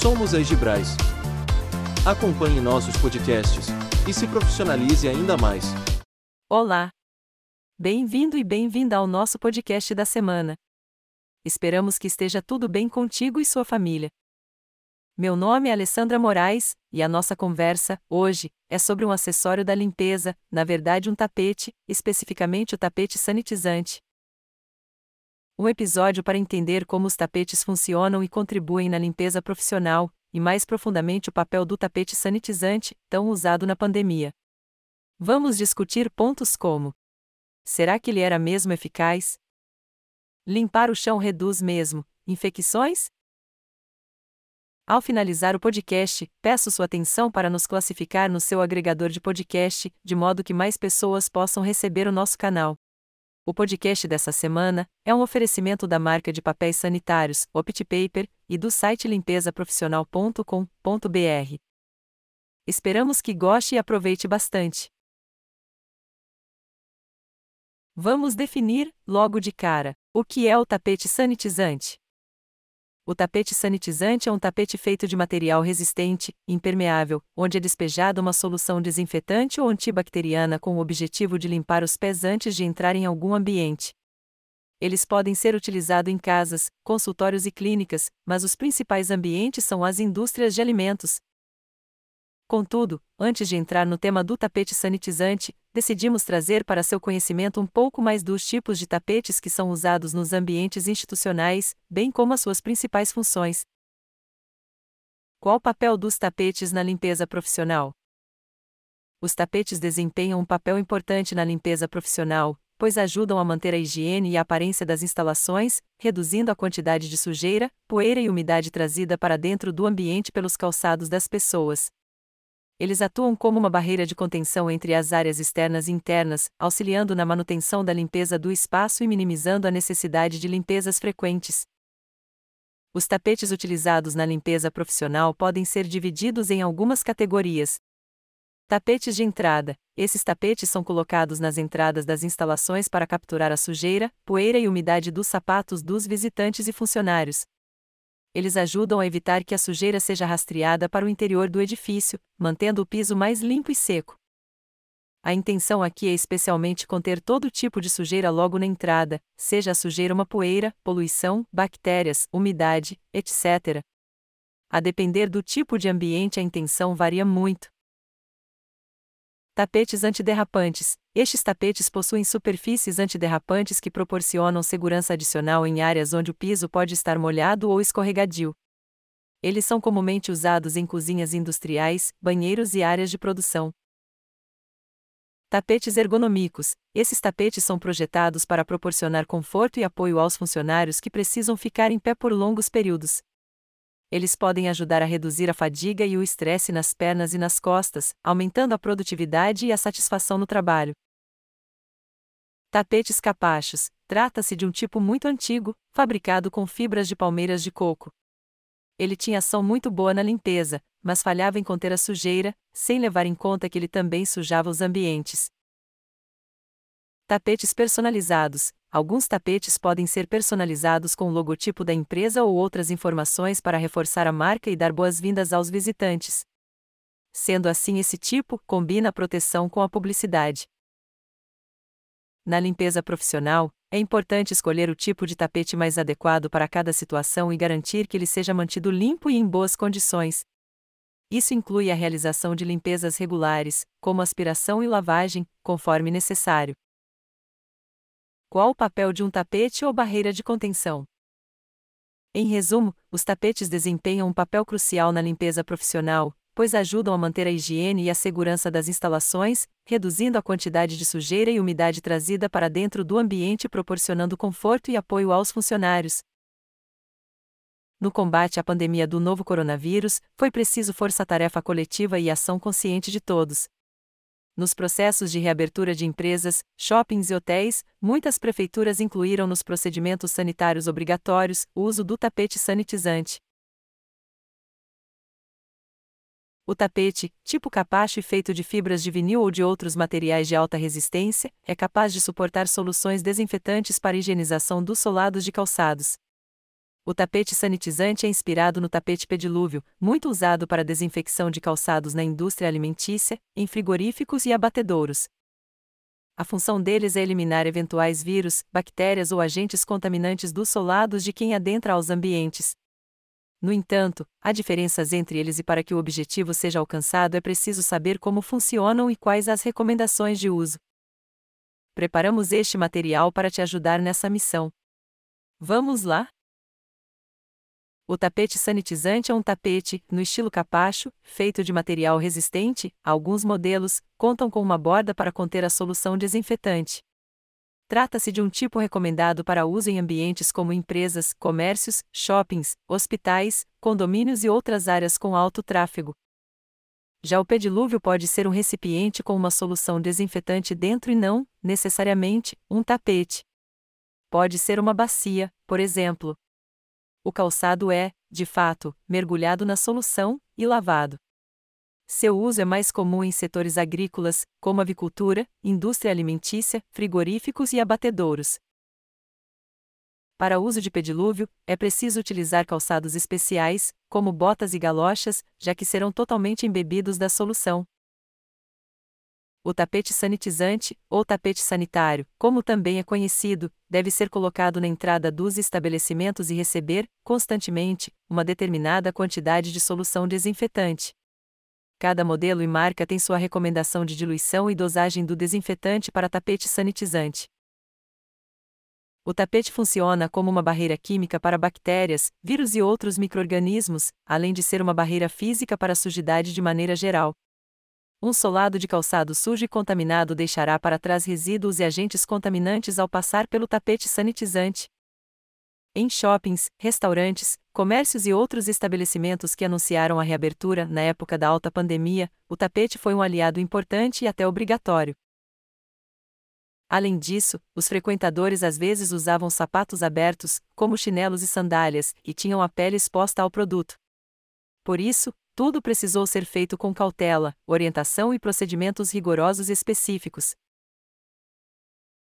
Somos a Egibrais. Acompanhe nossos podcasts e se profissionalize ainda mais. Olá! Bem-vindo e bem-vinda ao nosso podcast da semana. Esperamos que esteja tudo bem contigo e sua família. Meu nome é Alessandra Moraes, e a nossa conversa, hoje, é sobre um acessório da limpeza, na verdade, um tapete, especificamente o tapete sanitizante. Um episódio para entender como os tapetes funcionam e contribuem na limpeza profissional, e mais profundamente o papel do tapete sanitizante, tão usado na pandemia. Vamos discutir pontos como: será que ele era mesmo eficaz? Limpar o chão reduz mesmo infecções? Ao finalizar o podcast, peço sua atenção para nos classificar no seu agregador de podcast, de modo que mais pessoas possam receber o nosso canal. O podcast dessa semana é um oferecimento da marca de papéis sanitários, OptiPaper, e do site limpesaprofissional.com.br. Esperamos que goste e aproveite bastante. Vamos definir, logo de cara, o que é o tapete sanitizante. O tapete sanitizante é um tapete feito de material resistente, impermeável, onde é despejada uma solução desinfetante ou antibacteriana com o objetivo de limpar os pés antes de entrar em algum ambiente. Eles podem ser utilizados em casas, consultórios e clínicas, mas os principais ambientes são as indústrias de alimentos, Contudo, antes de entrar no tema do tapete sanitizante, decidimos trazer para seu conhecimento um pouco mais dos tipos de tapetes que são usados nos ambientes institucionais, bem como as suas principais funções. Qual o papel dos tapetes na limpeza profissional? Os tapetes desempenham um papel importante na limpeza profissional, pois ajudam a manter a higiene e a aparência das instalações, reduzindo a quantidade de sujeira, poeira e umidade trazida para dentro do ambiente pelos calçados das pessoas. Eles atuam como uma barreira de contenção entre as áreas externas e internas, auxiliando na manutenção da limpeza do espaço e minimizando a necessidade de limpezas frequentes. Os tapetes utilizados na limpeza profissional podem ser divididos em algumas categorias. Tapetes de entrada: esses tapetes são colocados nas entradas das instalações para capturar a sujeira, poeira e umidade dos sapatos dos visitantes e funcionários, eles ajudam a evitar que a sujeira seja rastreada para o interior do edifício, mantendo o piso mais limpo e seco. A intenção aqui é especialmente conter todo tipo de sujeira logo na entrada, seja a sujeira uma poeira, poluição, bactérias, umidade, etc. A depender do tipo de ambiente, a intenção varia muito. Tapetes antiderrapantes. Estes tapetes possuem superfícies antiderrapantes que proporcionam segurança adicional em áreas onde o piso pode estar molhado ou escorregadio. Eles são comumente usados em cozinhas industriais, banheiros e áreas de produção. Tapetes ergonômicos. Esses tapetes são projetados para proporcionar conforto e apoio aos funcionários que precisam ficar em pé por longos períodos, eles podem ajudar a reduzir a fadiga e o estresse nas pernas e nas costas, aumentando a produtividade e a satisfação no trabalho. Tapetes capachos trata-se de um tipo muito antigo, fabricado com fibras de palmeiras de coco. Ele tinha ação muito boa na limpeza, mas falhava em conter a sujeira, sem levar em conta que ele também sujava os ambientes. Tapetes personalizados Alguns tapetes podem ser personalizados com o logotipo da empresa ou outras informações para reforçar a marca e dar boas-vindas aos visitantes. Sendo assim, esse tipo combina a proteção com a publicidade. Na limpeza profissional, é importante escolher o tipo de tapete mais adequado para cada situação e garantir que ele seja mantido limpo e em boas condições. Isso inclui a realização de limpezas regulares, como aspiração e lavagem, conforme necessário. Qual o papel de um tapete ou barreira de contenção? Em resumo, os tapetes desempenham um papel crucial na limpeza profissional, pois ajudam a manter a higiene e a segurança das instalações, reduzindo a quantidade de sujeira e umidade trazida para dentro do ambiente, proporcionando conforto e apoio aos funcionários. No combate à pandemia do novo coronavírus, foi preciso força-tarefa coletiva e ação consciente de todos. Nos processos de reabertura de empresas, shoppings e hotéis, muitas prefeituras incluíram nos procedimentos sanitários obrigatórios o uso do tapete sanitizante. O tapete, tipo capacho e feito de fibras de vinil ou de outros materiais de alta resistência, é capaz de suportar soluções desinfetantes para higienização dos solados de calçados. O tapete sanitizante é inspirado no tapete pedilúvio, muito usado para desinfecção de calçados na indústria alimentícia, em frigoríficos e abatedouros. A função deles é eliminar eventuais vírus, bactérias ou agentes contaminantes dos solados de quem adentra aos ambientes. No entanto, há diferenças entre eles e para que o objetivo seja alcançado é preciso saber como funcionam e quais as recomendações de uso. Preparamos este material para te ajudar nessa missão. Vamos lá? O tapete sanitizante é um tapete, no estilo capacho, feito de material resistente. Alguns modelos contam com uma borda para conter a solução desinfetante. Trata-se de um tipo recomendado para uso em ambientes como empresas, comércios, shoppings, hospitais, condomínios e outras áreas com alto tráfego. Já o pedilúvio pode ser um recipiente com uma solução desinfetante dentro e não, necessariamente, um tapete. Pode ser uma bacia, por exemplo, o calçado é, de fato, mergulhado na solução e lavado. Seu uso é mais comum em setores agrícolas, como avicultura, indústria alimentícia, frigoríficos e abatedouros. Para uso de pedilúvio, é preciso utilizar calçados especiais, como botas e galochas, já que serão totalmente embebidos da solução. O tapete sanitizante, ou tapete sanitário, como também é conhecido, deve ser colocado na entrada dos estabelecimentos e receber, constantemente, uma determinada quantidade de solução desinfetante. Cada modelo e marca tem sua recomendação de diluição e dosagem do desinfetante para tapete sanitizante. O tapete funciona como uma barreira química para bactérias, vírus e outros microrganismos, além de ser uma barreira física para a sujidade de maneira geral. Um solado de calçado sujo e contaminado deixará para trás resíduos e agentes contaminantes ao passar pelo tapete sanitizante. Em shoppings, restaurantes, comércios e outros estabelecimentos que anunciaram a reabertura na época da alta pandemia, o tapete foi um aliado importante e até obrigatório. Além disso, os frequentadores às vezes usavam sapatos abertos, como chinelos e sandálias, e tinham a pele exposta ao produto. Por isso, tudo precisou ser feito com cautela, orientação e procedimentos rigorosos específicos.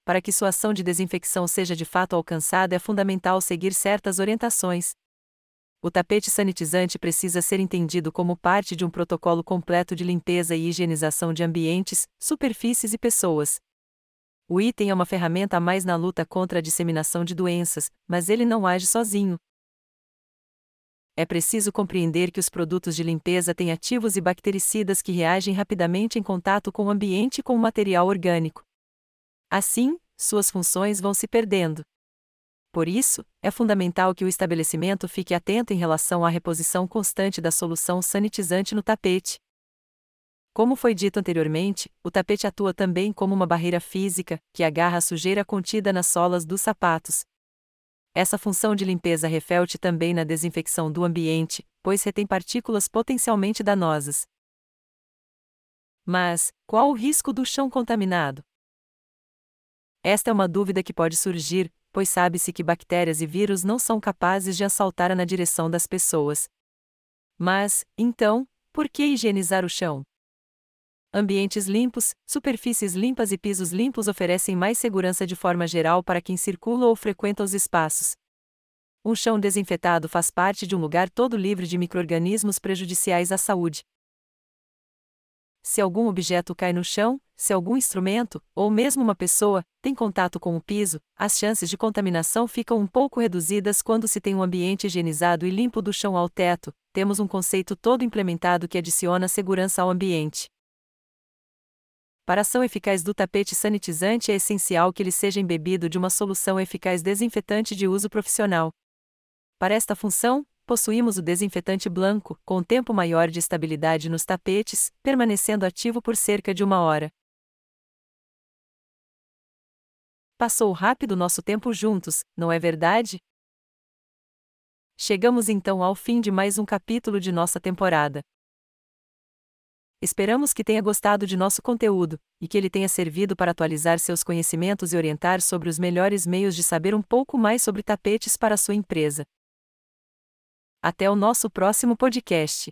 Para que sua ação de desinfecção seja de fato alcançada, é fundamental seguir certas orientações. O tapete sanitizante precisa ser entendido como parte de um protocolo completo de limpeza e higienização de ambientes, superfícies e pessoas. O item é uma ferramenta a mais na luta contra a disseminação de doenças, mas ele não age sozinho é preciso compreender que os produtos de limpeza têm ativos e bactericidas que reagem rapidamente em contato com o ambiente e com o material orgânico. Assim, suas funções vão se perdendo. Por isso, é fundamental que o estabelecimento fique atento em relação à reposição constante da solução sanitizante no tapete. Como foi dito anteriormente, o tapete atua também como uma barreira física, que agarra a sujeira contida nas solas dos sapatos, essa função de limpeza reflete também na desinfecção do ambiente, pois retém partículas potencialmente danosas. Mas, qual o risco do chão contaminado? Esta é uma dúvida que pode surgir, pois sabe-se que bactérias e vírus não são capazes de assaltar na direção das pessoas. Mas, então, por que higienizar o chão? Ambientes limpos, superfícies limpas e pisos limpos oferecem mais segurança de forma geral para quem circula ou frequenta os espaços. Um chão desinfetado faz parte de um lugar todo livre de microrganismos prejudiciais à saúde. Se algum objeto cai no chão, se algum instrumento, ou mesmo uma pessoa, tem contato com o piso, as chances de contaminação ficam um pouco reduzidas quando se tem um ambiente higienizado e limpo do chão ao teto. Temos um conceito todo implementado que adiciona segurança ao ambiente. Para a ação eficaz do tapete sanitizante é essencial que ele seja embebido de uma solução eficaz desinfetante de uso profissional. Para esta função, possuímos o desinfetante branco, com tempo maior de estabilidade nos tapetes, permanecendo ativo por cerca de uma hora. Passou rápido nosso tempo juntos, não é verdade? Chegamos então ao fim de mais um capítulo de nossa temporada. Esperamos que tenha gostado de nosso conteúdo e que ele tenha servido para atualizar seus conhecimentos e orientar sobre os melhores meios de saber um pouco mais sobre tapetes para sua empresa. Até o nosso próximo podcast.